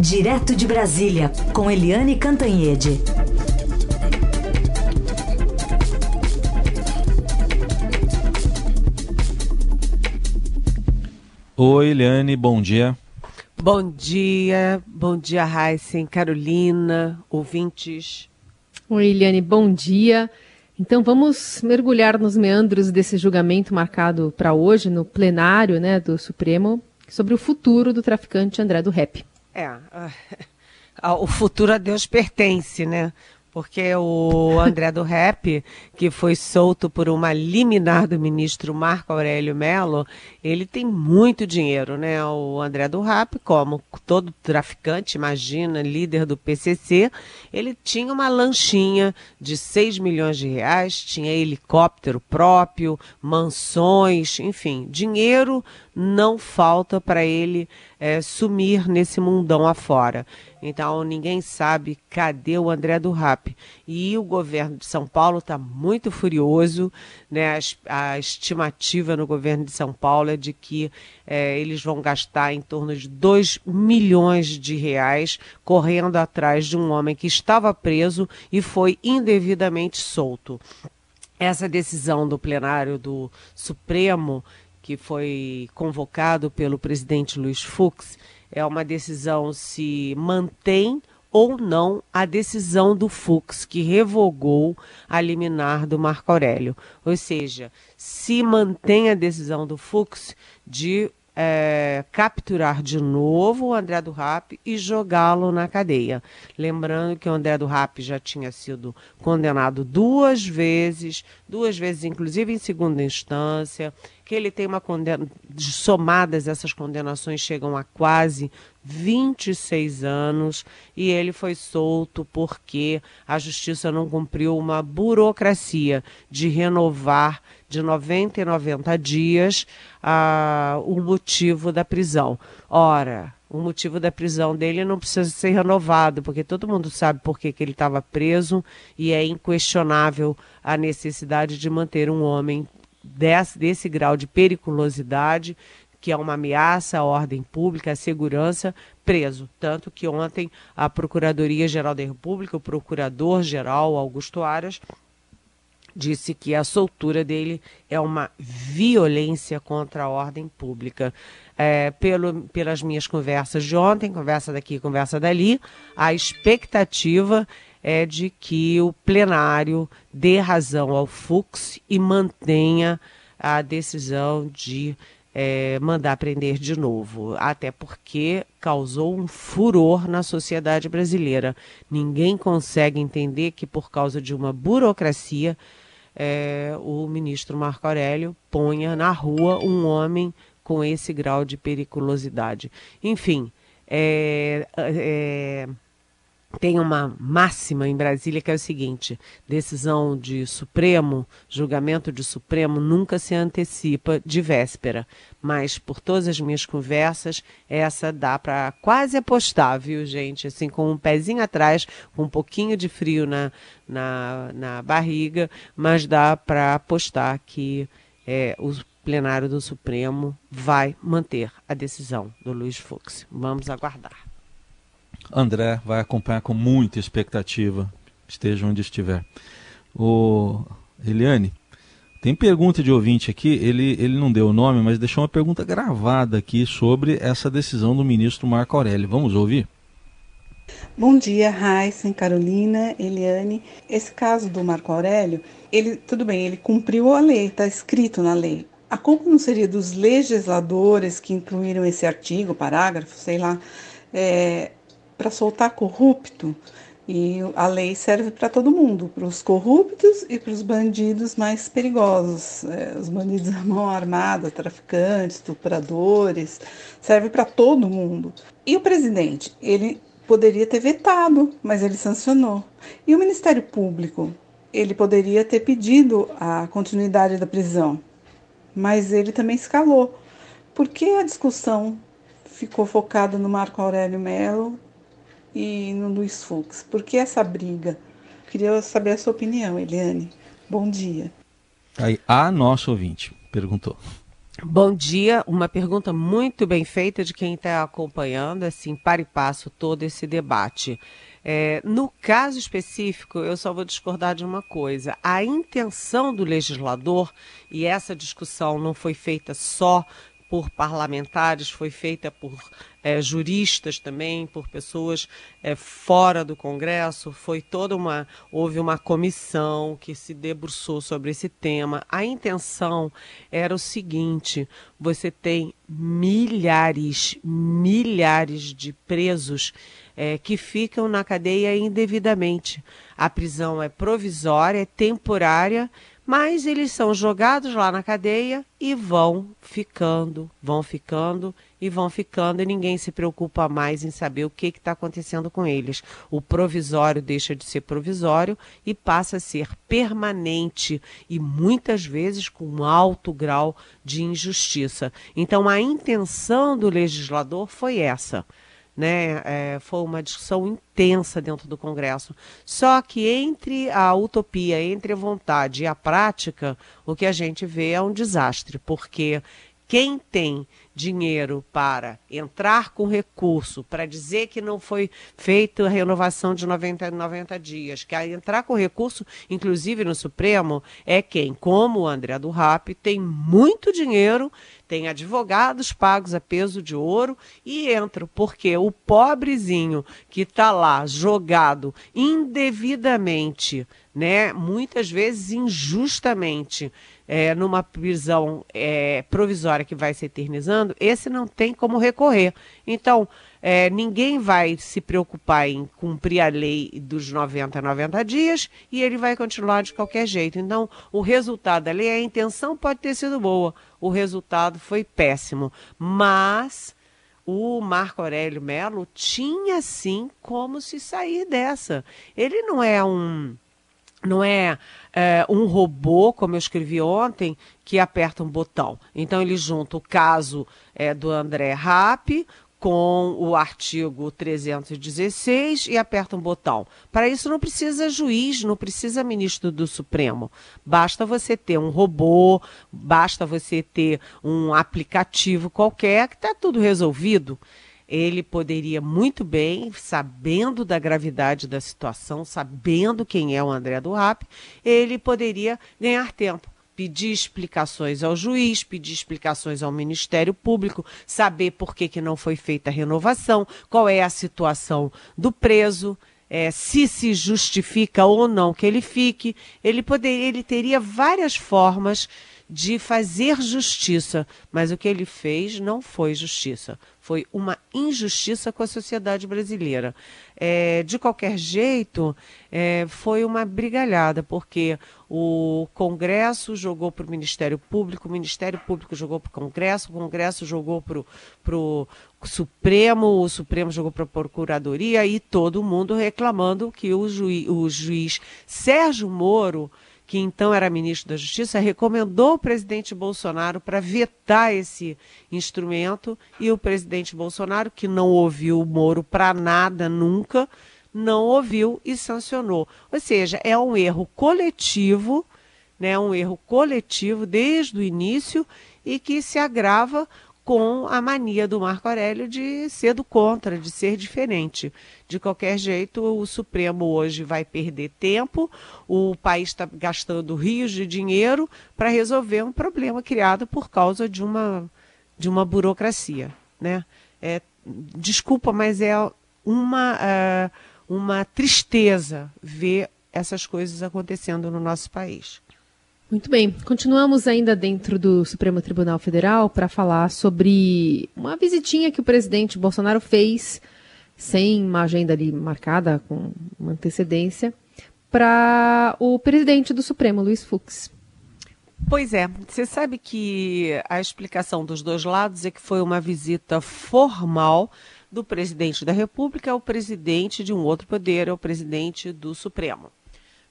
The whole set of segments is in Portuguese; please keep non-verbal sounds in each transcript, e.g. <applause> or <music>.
Direto de Brasília, com Eliane Cantanhede. Oi, Eliane, bom dia. Bom dia, bom dia, Heisen, Carolina, ouvintes. Oi, Eliane, bom dia. Então vamos mergulhar nos meandros desse julgamento marcado para hoje no plenário né, do Supremo sobre o futuro do traficante André do Rep. É, <laughs> o futuro a Deus pertence, né? Porque o André do Rep, que foi solto por uma liminar do ministro Marco Aurélio Melo, ele tem muito dinheiro, né? O André do Rap, como todo traficante, imagina, líder do PCC, ele tinha uma lanchinha de 6 milhões de reais, tinha helicóptero próprio, mansões, enfim, dinheiro não falta para ele é, sumir nesse mundão afora. Então ninguém sabe cadê o André do Rap. E o governo de São Paulo está muito furioso, né? A, a, estimativa no governo de São Paulo é de que é, eles vão gastar em torno de 2 milhões de reais correndo atrás de um homem que estava preso e foi indevidamente solto. Essa decisão do plenário do Supremo que foi convocado pelo presidente Luiz Fux, é uma decisão se mantém ou não a decisão do Fux, que revogou a liminar do Marco Aurélio. Ou seja, se mantém a decisão do Fux de é, capturar de novo o André do Rap e jogá-lo na cadeia. Lembrando que o André do Rap já tinha sido condenado duas vezes, duas vezes inclusive em segunda instância, que ele tem uma condena, somadas essas condenações chegam a quase 26 anos e ele foi solto porque a justiça não cumpriu uma burocracia de renovar de 90 em 90 dias o motivo da prisão. Ora, o motivo da prisão dele não precisa ser renovado, porque todo mundo sabe por que, que ele estava preso e é inquestionável a necessidade de manter um homem desse, desse grau de periculosidade que é uma ameaça à ordem pública, à segurança, preso. Tanto que ontem a Procuradoria-Geral da República, o Procurador-Geral Augusto Aras, disse que a soltura dele é uma violência contra a ordem pública. É, pelo, pelas minhas conversas de ontem, conversa daqui, conversa dali, a expectativa é de que o plenário dê razão ao Fux e mantenha a decisão de é, mandar prender de novo, até porque causou um furor na sociedade brasileira. Ninguém consegue entender que, por causa de uma burocracia, é, o ministro Marco Aurélio ponha na rua um homem com esse grau de periculosidade. Enfim, é, é tem uma máxima em Brasília que é o seguinte: decisão de Supremo, julgamento de Supremo nunca se antecipa de véspera. Mas por todas as minhas conversas, essa dá para quase apostar, viu, gente? Assim, com um pezinho atrás, com um pouquinho de frio na, na, na barriga, mas dá para apostar que é, o plenário do Supremo vai manter a decisão do Luiz Fux. Vamos aguardar. André vai acompanhar com muita expectativa, esteja onde estiver. O Eliane, tem pergunta de ouvinte aqui, ele, ele não deu o nome, mas deixou uma pergunta gravada aqui sobre essa decisão do ministro Marco Aurélio. Vamos ouvir? Bom dia, Raíssa, Carolina, Eliane. Esse caso do Marco Aurélio, ele, tudo bem, ele cumpriu a lei, está escrito na lei. A culpa não seria dos legisladores que incluíram esse artigo, parágrafo, sei lá, é, para soltar corrupto. E a lei serve para todo mundo, para os corruptos e para os bandidos mais perigosos. É, os bandidos <laughs> à mão armada, traficantes, estupradores, serve para todo mundo. E o presidente, ele poderia ter vetado, mas ele sancionou. E o Ministério Público, ele poderia ter pedido a continuidade da prisão, mas ele também escalou. Por que a discussão ficou focada no Marco Aurélio Melo e no Luiz Fux. Por que essa briga? Queria saber a sua opinião, Eliane. Bom dia. Aí, a nosso ouvinte perguntou. Bom dia, uma pergunta muito bem feita de quem está acompanhando, assim, para e passo todo esse debate. É, no caso específico, eu só vou discordar de uma coisa: a intenção do legislador, e essa discussão não foi feita só por parlamentares, foi feita por é, juristas também, por pessoas é, fora do Congresso. Foi toda uma. Houve uma comissão que se debruçou sobre esse tema. A intenção era o seguinte: você tem milhares, milhares de presos é, que ficam na cadeia indevidamente. A prisão é provisória, é temporária mas eles são jogados lá na cadeia e vão ficando, vão ficando e vão ficando, e ninguém se preocupa mais em saber o que está acontecendo com eles. O provisório deixa de ser provisório e passa a ser permanente e muitas vezes com um alto grau de injustiça. Então, a intenção do legislador foi essa né? É, foi uma discussão intensa dentro do Congresso. Só que entre a utopia, entre a vontade e a prática, o que a gente vê é um desastre, porque quem tem dinheiro para entrar com recurso, para dizer que não foi feita a renovação de 90, 90 dias, que entrar com recurso, inclusive no Supremo, é quem, como o André do Rap, tem muito dinheiro, tem advogados pagos a peso de ouro e entra, porque o pobrezinho que está lá jogado indevidamente, né, muitas vezes injustamente, é, numa prisão é, provisória que vai se eternizando, esse não tem como recorrer. Então, é, ninguém vai se preocupar em cumprir a lei dos 90 a 90 dias e ele vai continuar de qualquer jeito. Então, o resultado da lei, a intenção pode ter sido boa, o resultado foi péssimo. Mas o Marco Aurélio Melo tinha sim como se sair dessa. Ele não é um não é, é, um robô, como eu escrevi ontem, que aperta um botão. Então ele junta o caso é, do André Rapp com o artigo 316 e aperta um botão. Para isso não precisa juiz, não precisa ministro do Supremo. Basta você ter um robô, basta você ter um aplicativo qualquer que está tudo resolvido ele poderia muito bem, sabendo da gravidade da situação, sabendo quem é o André do Rap, ele poderia ganhar tempo pedir explicações ao juiz, pedir explicações ao Ministério Público, saber por que, que não foi feita a renovação, qual é a situação do preso, é, se se justifica ou não que ele fique. Ele, poderia, ele teria várias formas de fazer justiça, mas o que ele fez não foi justiça, foi uma injustiça com a sociedade brasileira. É, de qualquer jeito, é, foi uma brigalhada, porque o Congresso jogou para o Ministério Público, o Ministério Público jogou para o Congresso, o Congresso jogou para o Supremo, o Supremo jogou para a Procuradoria e todo mundo reclamando que o, juiz, o juiz Sérgio Moro que então era ministro da Justiça, recomendou o presidente Bolsonaro para vetar esse instrumento e o presidente Bolsonaro, que não ouviu o Moro para nada nunca, não ouviu e sancionou. Ou seja, é um erro coletivo, né, um erro coletivo desde o início e que se agrava com a mania do Marco Aurélio de ser do contra, de ser diferente. De qualquer jeito, o Supremo hoje vai perder tempo, o país está gastando rios de dinheiro para resolver um problema criado por causa de uma, de uma burocracia. Né? É, desculpa, mas é uma, uh, uma tristeza ver essas coisas acontecendo no nosso país. Muito bem, continuamos ainda dentro do Supremo Tribunal Federal para falar sobre uma visitinha que o presidente Bolsonaro fez, sem uma agenda ali marcada com uma antecedência, para o presidente do Supremo, Luiz Fux. Pois é, você sabe que a explicação dos dois lados é que foi uma visita formal do presidente da República ao presidente de um outro poder, ao presidente do Supremo.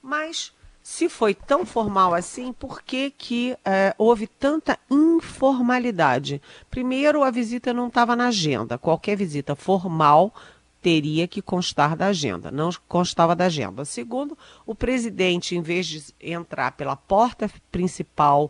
Mas se foi tão formal assim, por que, que é, houve tanta informalidade? Primeiro, a visita não estava na agenda. Qualquer visita formal teria que constar da agenda, não constava da agenda. Segundo, o presidente, em vez de entrar pela porta principal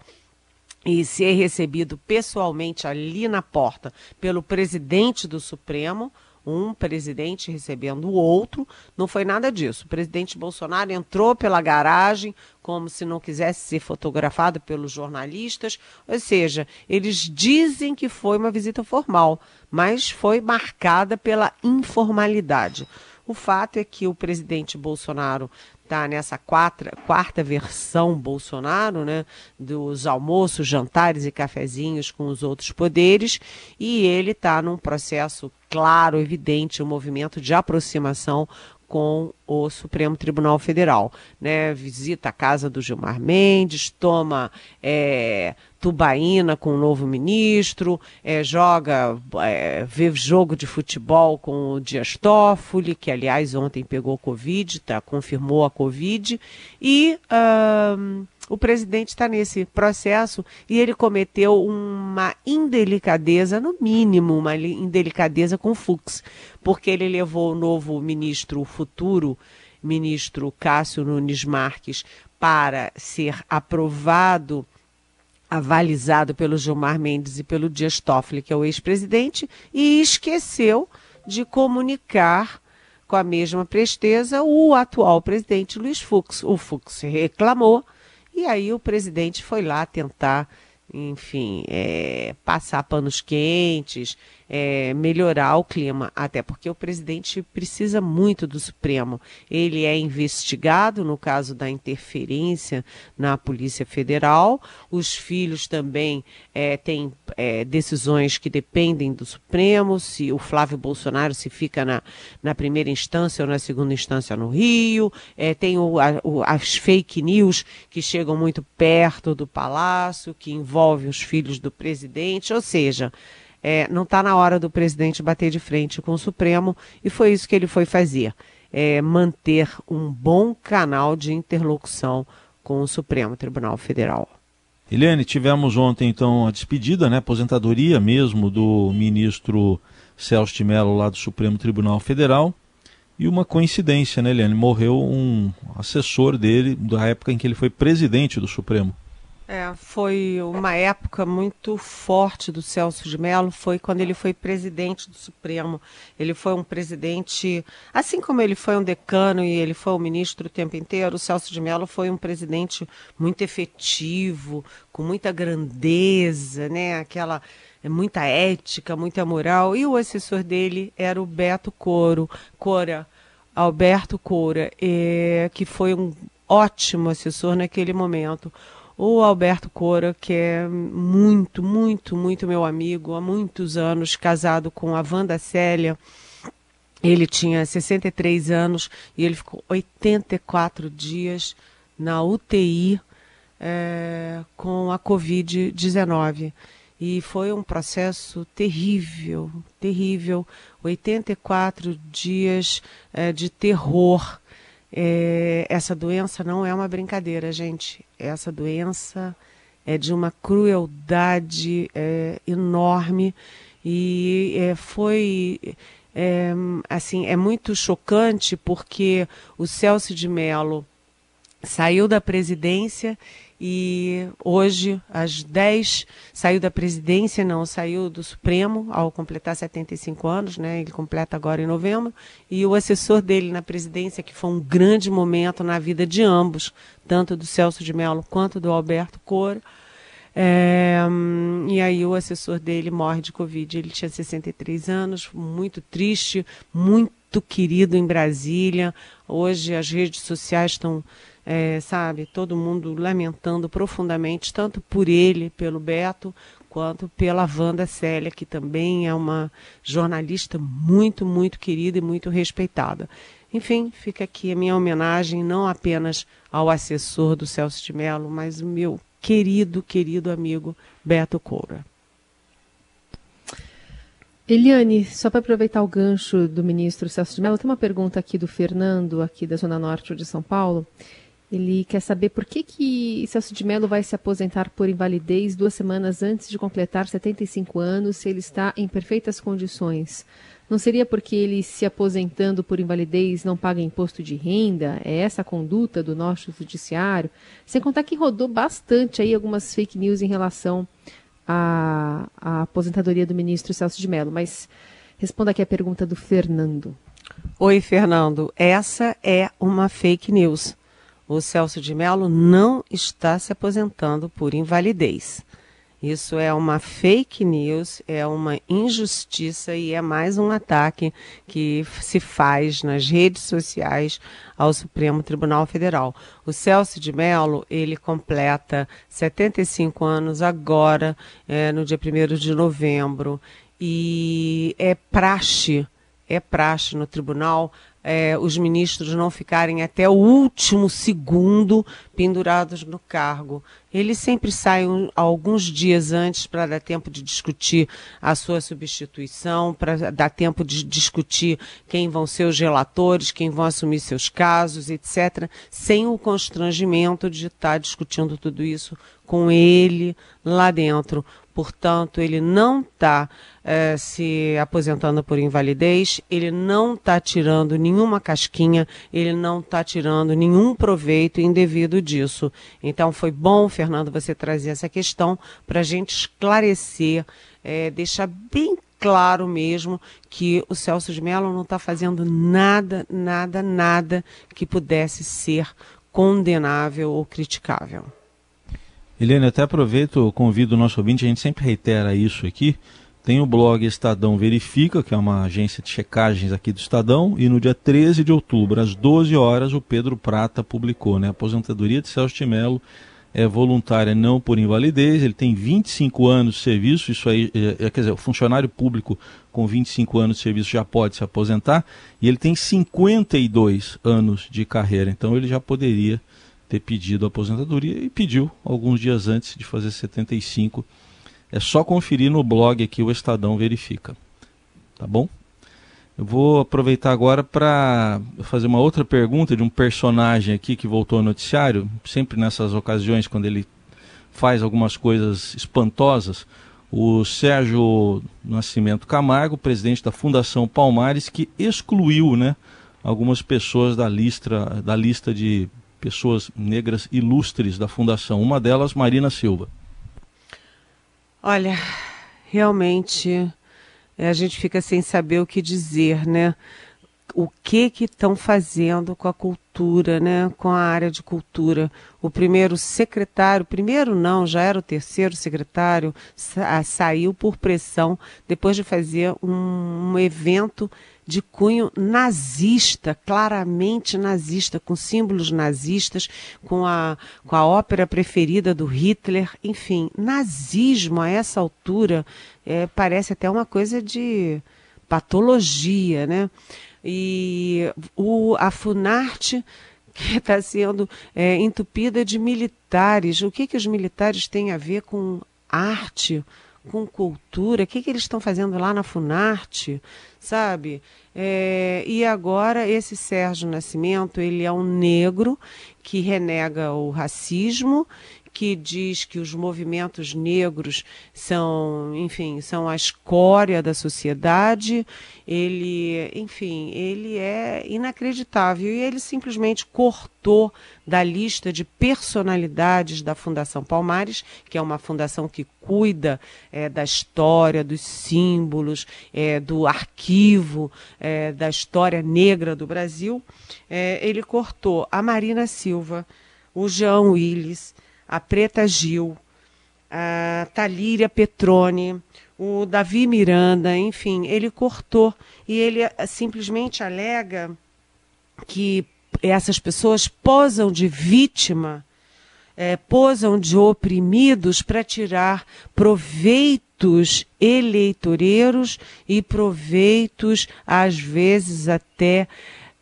e ser recebido pessoalmente ali na porta pelo presidente do Supremo, um presidente recebendo o outro, não foi nada disso. O presidente Bolsonaro entrou pela garagem como se não quisesse ser fotografado pelos jornalistas, ou seja, eles dizem que foi uma visita formal, mas foi marcada pela informalidade. O fato é que o presidente Bolsonaro está nessa quarta, quarta versão Bolsonaro, né, dos almoços, jantares e cafezinhos com os outros poderes, e ele está num processo claro, evidente, um movimento de aproximação com o Supremo Tribunal Federal. Né? Visita a casa do Gilmar Mendes, toma é, tubaína com o novo ministro, é, joga, é, vê jogo de futebol com o Dias Toffoli, que aliás ontem pegou Covid, tá, confirmou a Covid, e. Uh, o presidente está nesse processo e ele cometeu uma indelicadeza, no mínimo, uma indelicadeza com o Fux, porque ele levou o novo ministro, o futuro ministro Cássio Nunes Marques, para ser aprovado, avalizado pelo Gilmar Mendes e pelo Dias Toffoli, que é o ex-presidente, e esqueceu de comunicar com a mesma presteza o atual presidente Luiz Fux. O Fux reclamou e aí o presidente foi lá tentar, enfim, é, passar panos quentes, é, melhorar o clima, até porque o presidente precisa muito do Supremo. Ele é investigado no caso da interferência na Polícia Federal, os filhos também é, têm é, decisões que dependem do Supremo, se o Flávio Bolsonaro se fica na, na primeira instância ou na segunda instância no Rio, é, tem o, a, o, as fake news que chegam muito perto do Palácio, que envolvem os filhos do presidente, ou seja, é, não está na hora do presidente bater de frente com o Supremo e foi isso que ele foi fazer. É, manter um bom canal de interlocução com o Supremo Tribunal Federal. Eliane, tivemos ontem então a despedida, né, aposentadoria mesmo do ministro Celso de Mello lá do Supremo Tribunal Federal. E uma coincidência, né, Eliane? Morreu um assessor dele da época em que ele foi presidente do Supremo. É, foi uma época muito forte do Celso de Mello, foi quando ele foi presidente do Supremo. Ele foi um presidente, assim como ele foi um decano e ele foi um ministro o tempo inteiro, o Celso de Mello foi um presidente muito efetivo, com muita grandeza, né? Aquela muita ética, muita moral. E o assessor dele era o Beto Coro, Cora, Alberto Cora, é, que foi um ótimo assessor naquele momento o Alberto Cora, que é muito, muito, muito meu amigo, há muitos anos, casado com a Wanda Célia. Ele tinha 63 anos e ele ficou 84 dias na UTI é, com a Covid-19. E foi um processo terrível, terrível. 84 dias é, de terror é, essa doença não é uma brincadeira, gente. Essa doença é de uma crueldade é, enorme e é, foi é, assim é muito chocante porque o Celso de Mello saiu da presidência e hoje, às 10, saiu da presidência, não, saiu do Supremo ao completar 75 anos, né? Ele completa agora em novembro. E o assessor dele na presidência, que foi um grande momento na vida de ambos, tanto do Celso de Mello quanto do Alberto Coro. É, e aí o assessor dele morre de Covid. Ele tinha 63 anos, muito triste, muito querido em Brasília. Hoje as redes sociais estão é, sabe, todo mundo lamentando profundamente, tanto por ele, pelo Beto, quanto pela Wanda Célia, que também é uma jornalista muito, muito querida e muito respeitada. Enfim, fica aqui a minha homenagem não apenas ao assessor do Celso de Mello, mas o meu querido, querido amigo Beto Coura. Eliane, só para aproveitar o gancho do ministro Celso de Mello, tem uma pergunta aqui do Fernando, aqui da Zona Norte de São Paulo. Ele quer saber por que, que Celso de Mello vai se aposentar por invalidez duas semanas antes de completar 75 anos, se ele está em perfeitas condições. Não seria porque ele se aposentando por invalidez não paga imposto de renda? É essa a conduta do nosso judiciário? Sem contar que rodou bastante aí algumas fake news em relação à, à aposentadoria do ministro Celso de Mello. Mas responda aqui a pergunta do Fernando. Oi, Fernando. Essa é uma fake news. O Celso de Mello não está se aposentando por invalidez. Isso é uma fake news, é uma injustiça e é mais um ataque que se faz nas redes sociais ao Supremo Tribunal Federal. O Celso de Mello, ele completa 75 anos agora, é, no dia 1 de novembro, e é praxe, é praxe no tribunal é, os ministros não ficarem até o último segundo pendurados no cargo. Eles sempre saem alguns dias antes para dar tempo de discutir a sua substituição, para dar tempo de discutir quem vão ser os relatores, quem vão assumir seus casos, etc., sem o constrangimento de estar discutindo tudo isso com ele lá dentro. Portanto, ele não está é, se aposentando por invalidez, ele não está tirando nenhuma casquinha, ele não está tirando nenhum proveito indevido disso. Então, foi bom, Fernando, você trazer essa questão para a gente esclarecer, é, deixar bem claro mesmo que o Celso de Mello não está fazendo nada, nada, nada que pudesse ser condenável ou criticável. Eliane, até aproveito, convido o nosso ouvinte, a gente sempre reitera isso aqui. Tem o blog Estadão Verifica, que é uma agência de checagens aqui do Estadão, e no dia 13 de outubro, às 12 horas, o Pedro Prata publicou, né? A aposentadoria de Celso de Mello é voluntária não por invalidez, ele tem 25 anos de serviço, isso aí, é, é, quer dizer, o funcionário público com 25 anos de serviço já pode se aposentar, e ele tem 52 anos de carreira, então ele já poderia ter pedido a aposentadoria e pediu alguns dias antes de fazer 75. É só conferir no blog aqui o Estadão Verifica. Tá bom? Eu vou aproveitar agora para fazer uma outra pergunta de um personagem aqui que voltou ao noticiário, sempre nessas ocasiões quando ele faz algumas coisas espantosas. O Sérgio Nascimento Camargo, presidente da Fundação Palmares, que excluiu né, algumas pessoas da lista, da lista de pessoas negras ilustres da fundação. Uma delas, Marina Silva. Olha, realmente é, a gente fica sem saber o que dizer, né? O que que estão fazendo com a cultura, né? Com a área de cultura. O primeiro secretário, primeiro não, já era o terceiro secretário, sa saiu por pressão depois de fazer um, um evento de cunho nazista, claramente nazista, com símbolos nazistas, com a, com a ópera preferida do Hitler, enfim, nazismo a essa altura é, parece até uma coisa de patologia, né? E o, a Funarte que está sendo é, entupida de militares. O que, que os militares têm a ver com arte, com cultura? O que, que eles estão fazendo lá na Funarte? sabe? É, e agora esse Sérgio Nascimento, ele é um negro que renega o racismo, que diz que os movimentos negros são, enfim, são a escória da sociedade. Ele, enfim, ele é inacreditável e ele simplesmente cortou da lista de personalidades da Fundação Palmares, que é uma fundação que cuida é, da história, dos símbolos, é, do arquivo é, da história negra do Brasil. É, ele cortou a Marina Silva, o Jean Willis, a Preta Gil, a Talíria Petrone, o Davi Miranda, enfim, ele cortou e ele eh, simplesmente alega que essas pessoas posam de vítima, é, posam de oprimidos para tirar proveitos eleitoreiros e proveitos, às vezes até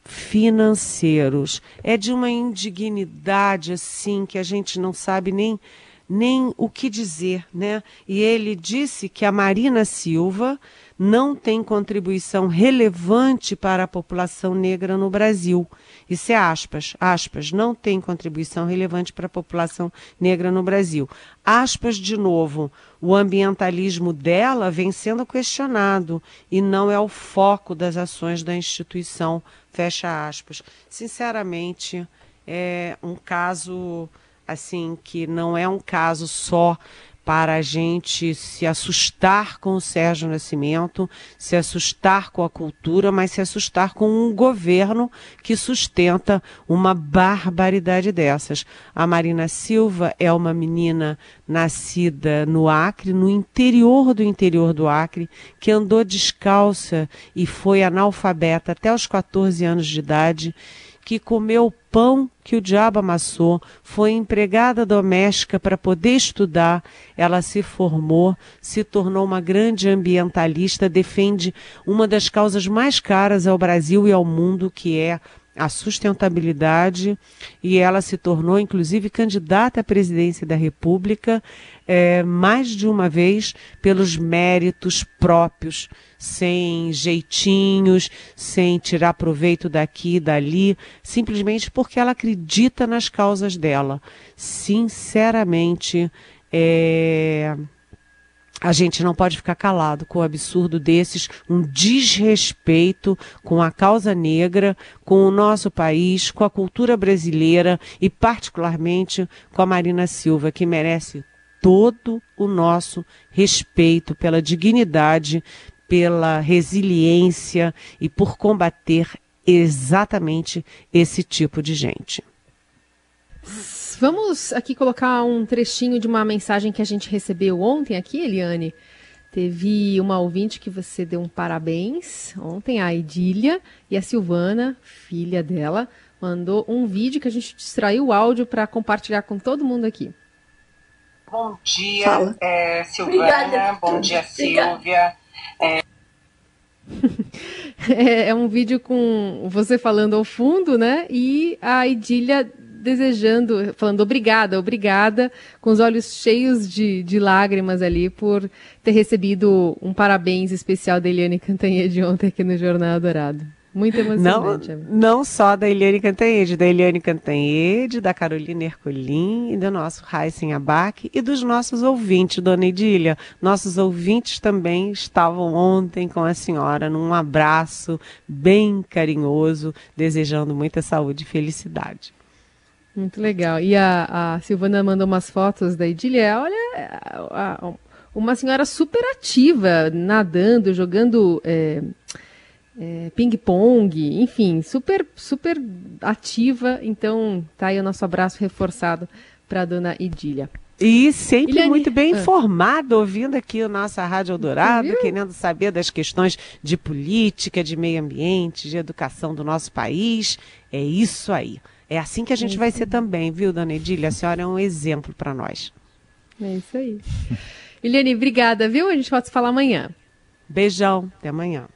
financeiros. É de uma indignidade assim que a gente não sabe nem nem o que dizer, né? E ele disse que a Marina Silva não tem contribuição relevante para a população negra no Brasil. Isso é aspas, aspas, não tem contribuição relevante para a população negra no Brasil. Aspas de novo, o ambientalismo dela vem sendo questionado e não é o foco das ações da instituição, fecha aspas. Sinceramente, é um caso assim que não é um caso só para a gente se assustar com o Sérgio Nascimento, se assustar com a cultura, mas se assustar com um governo que sustenta uma barbaridade dessas. A Marina Silva é uma menina nascida no Acre, no interior do interior do Acre, que andou descalça e foi analfabeta até os 14 anos de idade que comeu pão que o diabo amassou, foi empregada doméstica para poder estudar, ela se formou, se tornou uma grande ambientalista, defende uma das causas mais caras ao Brasil e ao mundo, que é a sustentabilidade e ela se tornou, inclusive, candidata à presidência da República é, mais de uma vez pelos méritos próprios, sem jeitinhos, sem tirar proveito daqui e dali, simplesmente porque ela acredita nas causas dela. Sinceramente, é a gente não pode ficar calado com o absurdo desses, um desrespeito com a causa negra, com o nosso país, com a cultura brasileira e, particularmente, com a Marina Silva, que merece todo o nosso respeito pela dignidade, pela resiliência e por combater exatamente esse tipo de gente. Vamos aqui colocar um trechinho de uma mensagem que a gente recebeu ontem aqui, Eliane. Teve uma ouvinte que você deu um parabéns ontem, a Idília, e a Silvana, filha dela, mandou um vídeo que a gente extraiu o áudio para compartilhar com todo mundo aqui. Bom dia, é, Silvana. Obrigada. Bom dia, Silvia. É... é... é um vídeo com você falando ao fundo, né? E a Idília desejando, falando obrigada, obrigada, com os olhos cheios de, de lágrimas ali por ter recebido um parabéns especial da Eliane Cantanhede ontem aqui no Jornal Dourado. Muito emocionante. Não, não só da Eliane Cantanhede, da Eliane Cantanhede, da Carolina Ercolim e do nosso Raíssen Abac e dos nossos ouvintes, dona Edília. Nossos ouvintes também estavam ontem com a senhora num abraço bem carinhoso, desejando muita saúde e felicidade. Muito legal. E a, a Silvana mandou umas fotos da Idília. Olha, a, a, uma senhora super ativa, nadando, jogando é, é, ping-pong, enfim, super, super ativa. Então, tá aí o nosso abraço reforçado para a dona Idília. E sempre Iliane... muito bem ah. informado, ouvindo aqui o nosso Rádio Eldorado, querendo saber das questões de política, de meio ambiente, de educação do nosso país. É isso aí. É assim que a gente é vai ser também, viu, dona Edília? A senhora é um exemplo para nós. É isso aí. <laughs> Eliane, obrigada, viu? A gente pode se falar amanhã. Beijão, até amanhã.